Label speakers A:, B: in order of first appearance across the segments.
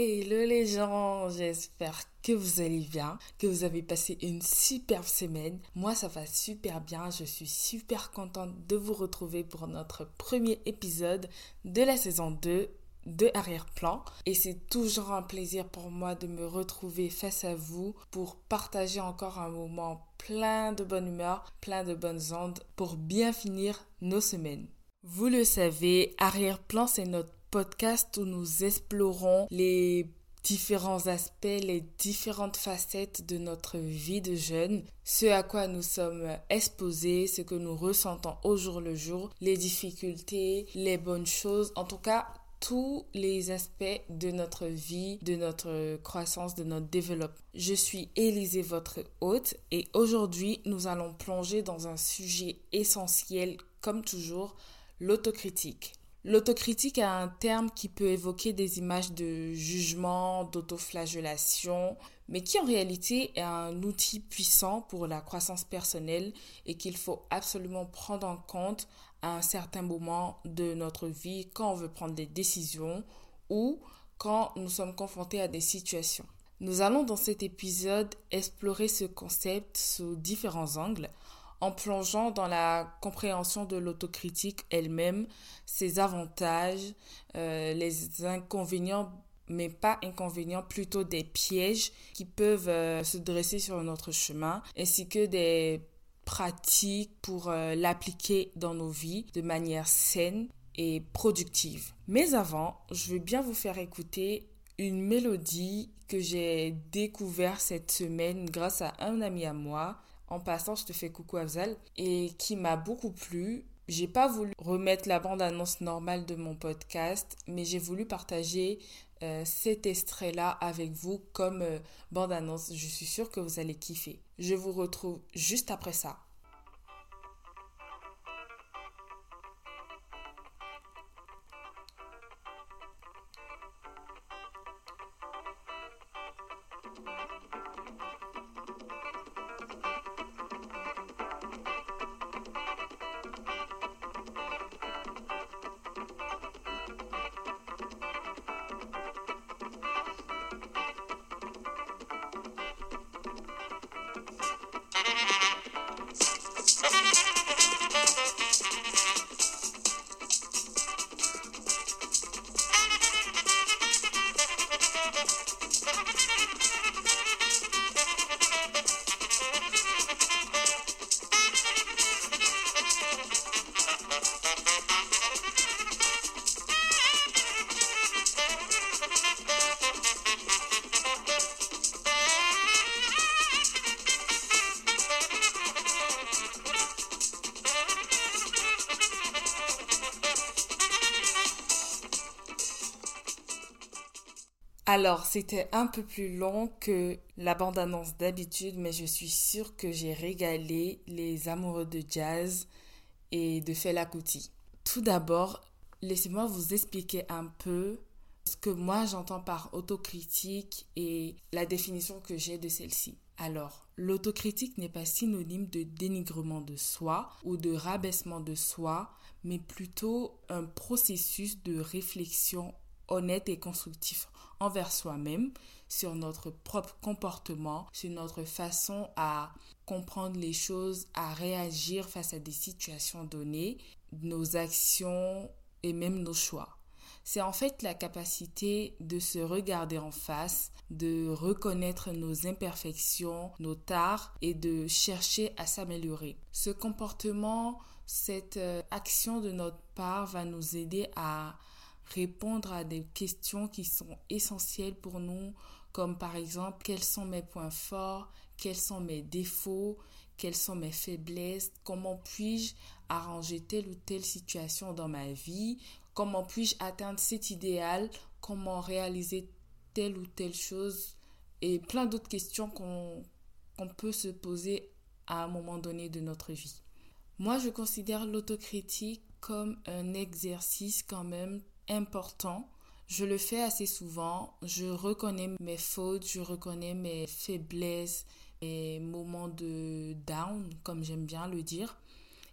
A: Hello les gens, j'espère que vous allez bien, que vous avez passé une superbe semaine. Moi ça va super bien, je suis super contente de vous retrouver pour notre premier épisode de la saison 2 de Arrière-Plan. Et c'est toujours un plaisir pour moi de me retrouver face à vous pour partager encore un moment plein de bonne humeur, plein de bonnes ondes pour bien finir nos semaines. Vous le savez, Arrière-Plan c'est notre podcast où nous explorons les différents aspects, les différentes facettes de notre vie de jeune, ce à quoi nous sommes exposés, ce que nous ressentons au jour le jour, les difficultés, les bonnes choses, en tout cas tous les aspects de notre vie, de notre croissance, de notre développement. Je suis Élisée, votre hôte, et aujourd'hui nous allons plonger dans un sujet essentiel, comme toujours, l'autocritique. L'autocritique est un terme qui peut évoquer des images de jugement, d'autoflagellation, mais qui en réalité est un outil puissant pour la croissance personnelle et qu'il faut absolument prendre en compte à un certain moment de notre vie quand on veut prendre des décisions ou quand nous sommes confrontés à des situations. Nous allons dans cet épisode explorer ce concept sous différents angles en plongeant dans la compréhension de l'autocritique elle-même, ses avantages, euh, les inconvénients, mais pas inconvénients, plutôt des pièges qui peuvent euh, se dresser sur notre chemin, ainsi que des pratiques pour euh, l'appliquer dans nos vies de manière saine et productive. Mais avant, je veux bien vous faire écouter une mélodie que j'ai découvert cette semaine grâce à un ami à moi en passant, je te fais coucou Afzal, et qui m'a beaucoup plu. J'ai pas voulu remettre la bande-annonce normale de mon podcast, mais j'ai voulu partager euh, cet extrait-là avec vous comme euh, bande-annonce. Je suis sûre que vous allez kiffer. Je vous retrouve juste après ça. Alors, c'était un peu plus long que la bande-annonce d'habitude, mais je suis sûre que j'ai régalé les amoureux de jazz et de Fela Kuti. Tout d'abord, laissez-moi vous expliquer un peu ce que moi j'entends par autocritique et la définition que j'ai de celle-ci. Alors, l'autocritique n'est pas synonyme de dénigrement de soi ou de rabaissement de soi, mais plutôt un processus de réflexion honnête et constructif envers soi-même, sur notre propre comportement, sur notre façon à comprendre les choses, à réagir face à des situations données, nos actions et même nos choix. C'est en fait la capacité de se regarder en face, de reconnaître nos imperfections, nos tares et de chercher à s'améliorer. Ce comportement, cette euh, action de notre part va nous aider à répondre à des questions qui sont essentielles pour nous, comme par exemple quels sont mes points forts, quels sont mes défauts, quelles sont mes faiblesses, comment puis-je arranger telle ou telle situation dans ma vie, comment puis-je atteindre cet idéal, comment réaliser telle ou telle chose, et plein d'autres questions qu'on peut se poser à un moment donné de notre vie. Moi, je considère l'autocritique comme un exercice quand même important. Je le fais assez souvent. Je reconnais mes fautes, je reconnais mes faiblesses, mes moments de down, comme j'aime bien le dire.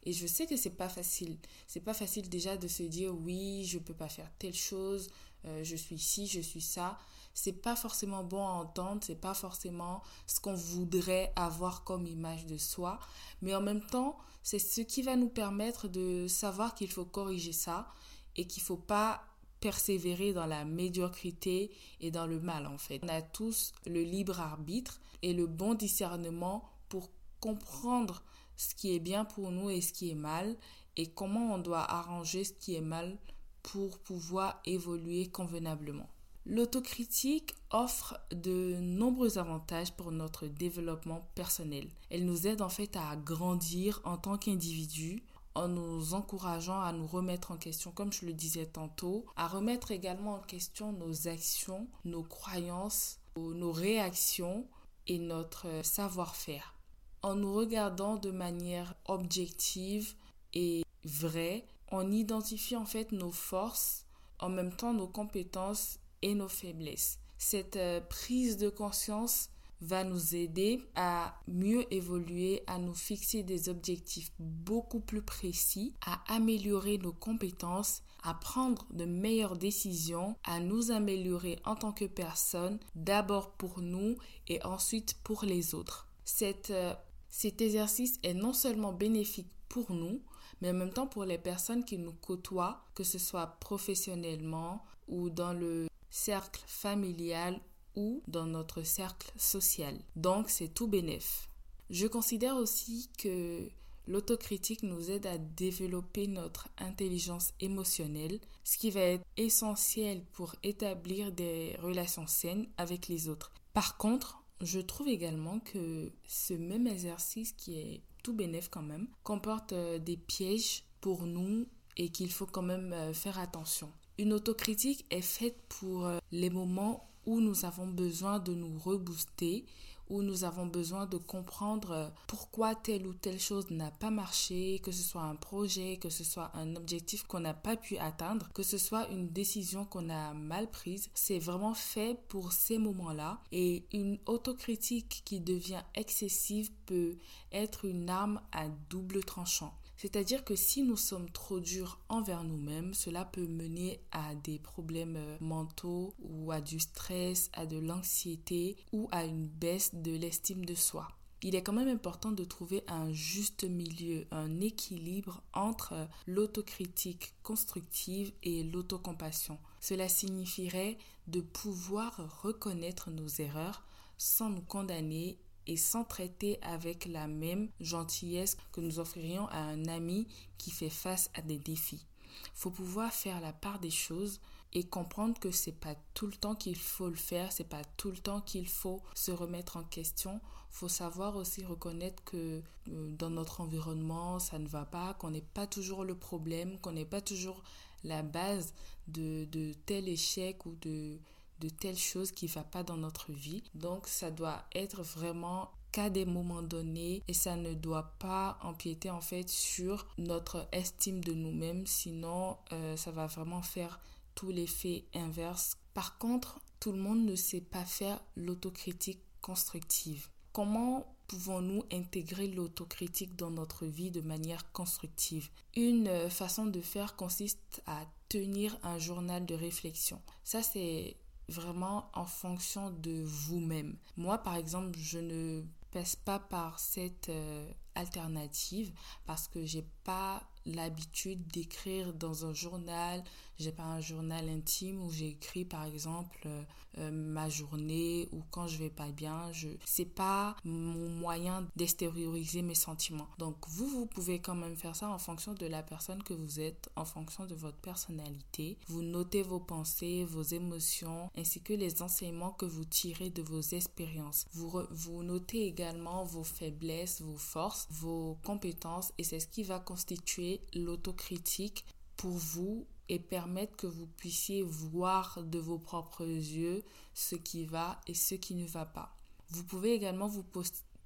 A: Et je sais que c'est pas facile. C'est pas facile déjà de se dire oui, je peux pas faire telle chose, euh, je suis ci, je suis ça. c'est pas forcément bon à entendre, c'est pas forcément ce qu'on voudrait avoir comme image de soi, mais en même temps, c'est ce qui va nous permettre de savoir qu'il faut corriger ça et qu'il faut pas persévérer dans la médiocrité et dans le mal en fait. On a tous le libre arbitre et le bon discernement pour comprendre ce qui est bien pour nous et ce qui est mal et comment on doit arranger ce qui est mal pour pouvoir évoluer convenablement. L'autocritique offre de nombreux avantages pour notre développement personnel. Elle nous aide en fait à grandir en tant qu'individu en nous encourageant à nous remettre en question, comme je le disais tantôt, à remettre également en question nos actions, nos croyances, nos réactions et notre savoir-faire. En nous regardant de manière objective et vraie, on identifie en fait nos forces, en même temps nos compétences et nos faiblesses. Cette euh, prise de conscience va nous aider à mieux évoluer, à nous fixer des objectifs beaucoup plus précis, à améliorer nos compétences, à prendre de meilleures décisions, à nous améliorer en tant que personne, d'abord pour nous et ensuite pour les autres. Euh, cet exercice est non seulement bénéfique pour nous, mais en même temps pour les personnes qui nous côtoient, que ce soit professionnellement ou dans le cercle familial ou dans notre cercle social. Donc c'est tout bénéf. Je considère aussi que l'autocritique nous aide à développer notre intelligence émotionnelle, ce qui va être essentiel pour établir des relations saines avec les autres. Par contre, je trouve également que ce même exercice qui est tout bénéf quand même comporte euh, des pièges pour nous et qu'il faut quand même euh, faire attention. Une autocritique est faite pour euh, les moments où nous avons besoin de nous rebooster, où nous avons besoin de comprendre euh, pourquoi telle ou telle chose n'a pas marché, que ce soit un projet, que ce soit un objectif qu'on n'a pas pu atteindre, que ce soit une décision qu'on a mal prise. C'est vraiment fait pour ces moments-là. Et une autocritique qui devient excessive peut être une arme à double tranchant. C'est-à-dire que si nous sommes trop durs envers nous-mêmes, cela peut mener à des problèmes euh, mentaux ou à du stress, à de l'anxiété ou à une baisse de l'estime de soi. Il est quand même important de trouver un juste milieu, un équilibre entre euh, l'autocritique constructive et l'autocompassion. Cela signifierait de pouvoir reconnaître nos erreurs sans nous condamner et sans traiter avec la même gentillesse que nous offririons à un ami qui fait face à des défis. Faut pouvoir faire la part des choses et comprendre que c'est pas tout le temps qu'il faut le faire, c'est pas tout le temps qu'il faut se remettre en question. Faut savoir aussi reconnaître que euh, dans notre environnement, ça ne va pas, qu'on n'est pas toujours le problème, qu'on n'est pas toujours la base de, de tel échec ou de, de telles choses qui ne va pas dans notre vie. Donc ça doit être vraiment qu'à des moments donnés et ça ne doit pas empiéter en fait sur notre estime de nous-mêmes sinon euh, ça va vraiment faire tout l'effet inverse. Par contre, tout le monde ne sait pas faire l'autocritique constructive. Comment pouvons-nous intégrer l'autocritique dans notre vie de manière constructive? Une euh, façon de faire consiste à tenir un journal de réflexion. Ça, c'est vraiment en fonction de vous-même. Moi, par exemple, je ne passe pas par cette euh, alternative parce que j'ai pas l'habitude d'écrire dans un journal. J'ai pas un journal intime où j'écris par exemple euh, euh, ma journée ou quand je vais pas bien. Je c'est pas mon moyen d'extérioriser mes sentiments. Donc vous vous pouvez quand même faire ça en fonction de la personne que vous êtes, en fonction de votre personnalité. Vous notez vos pensées, vos émotions ainsi que les enseignements que vous tirez de vos expériences. Vous vous notez également vos faiblesses, vos forces, vos compétences et c'est ce qui va constituer l'autocritique pour vous et permettre que vous puissiez voir de vos propres yeux ce qui va et ce qui ne va pas. Vous pouvez également vous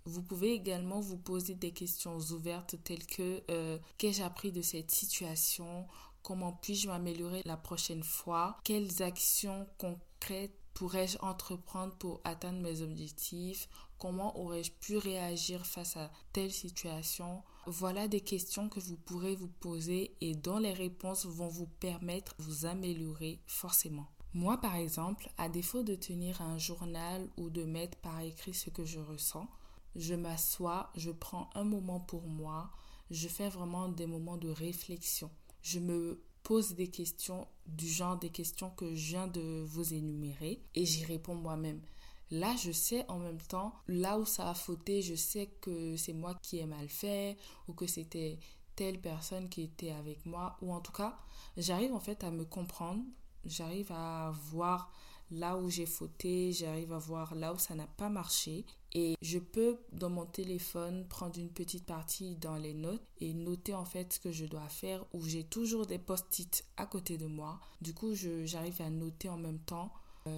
A: vous pouvez également vous poser des questions ouvertes telles que euh, qu'ai-je appris de cette situation? Comment puis-je m'améliorer la prochaine fois? Quelles actions concrètes pourrais-je entreprendre pour atteindre mes objectifs? Comment aurais-je pu réagir face à telle situation? Voilà des questions que vous pourrez vous poser et dont les réponses vont vous permettre de vous améliorer forcément. Moi, par exemple, à défaut de tenir un journal ou de mettre par écrit ce que je ressens, je m'assois, je prends un moment pour moi, je fais vraiment des moments de réflexion. Je me pose des questions du genre des questions que je viens de vous énumérer et j'y réponds moi-même. Là, je sais en même temps, là où ça a fauté, je sais que c'est moi qui ai mal fait ou que c'était telle personne qui était avec moi ou en tout cas, j'arrive en fait à me comprendre, j'arrive à voir là où j'ai fauté, j'arrive à voir là où ça n'a pas marché et je peux dans mon téléphone prendre une petite partie dans les notes et noter en fait ce que je dois faire ou j'ai toujours des post-it à côté de moi. Du coup, j'arrive à noter en même temps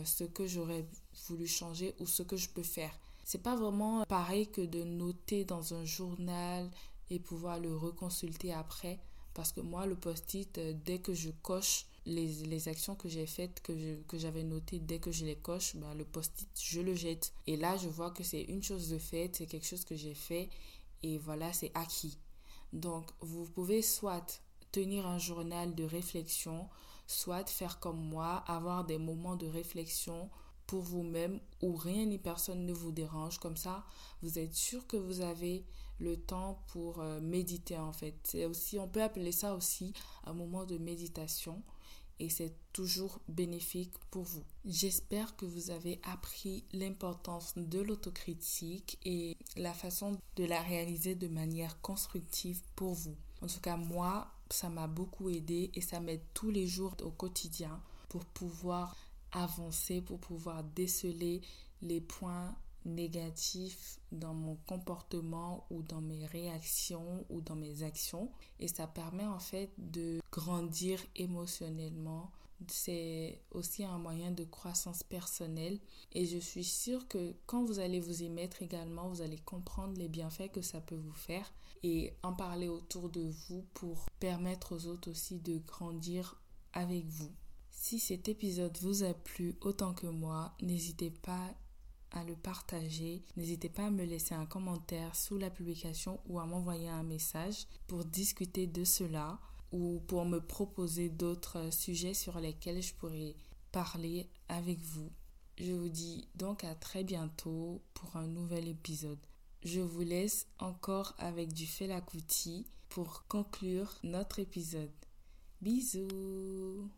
A: ce que j'aurais voulu changer ou ce que je peux faire. C'est pas vraiment pareil que de noter dans un journal et pouvoir le reconsulter après parce que moi le post-it euh, dès que je coche les, les actions que j'ai faites, que, que j'avais notées, dès que je les coche, bah, le post-it, je le jette. Et là, je vois que c'est une chose de faite, c'est quelque chose que j'ai fait, et voilà, c'est acquis. Donc, vous pouvez soit tenir un journal de réflexion, soit faire comme moi, avoir des moments de réflexion pour vous-même où rien ni personne ne vous dérange. Comme ça, vous êtes sûr que vous avez le temps pour euh, méditer en fait. Aussi, on peut appeler ça aussi un moment de méditation et c'est toujours bénéfique pour vous. J'espère que vous avez appris l'importance de l'autocritique et la façon de la réaliser de manière constructive pour vous. En tout cas, moi, ça m'a beaucoup aidé et ça m'aide tous les jours au quotidien pour pouvoir avancer, pour pouvoir déceler les points négatif dans mon comportement ou dans mes réactions ou dans mes actions. Et ça permet en fait de grandir émotionnellement c'est aussi un moyen de croissance personnelle et je suis sûre que quand vous allez vous y mettre également, vous allez comprendre les bienfaits que ça peut vous faire et en parler autour de vous pour permettre aux autres aussi de grandir avec vous. Si cet épisode vous a plu autant que moi, n'hésitez pas à le partager. N'hésitez pas à me laisser un commentaire sous la publication ou à m'envoyer un message pour discuter de cela ou pour me proposer d'autres sujets sur lesquels je pourrais parler avec vous. Je vous dis donc à très bientôt pour un nouvel épisode. Je vous laisse encore avec du Felakuti pour conclure notre épisode. Bisous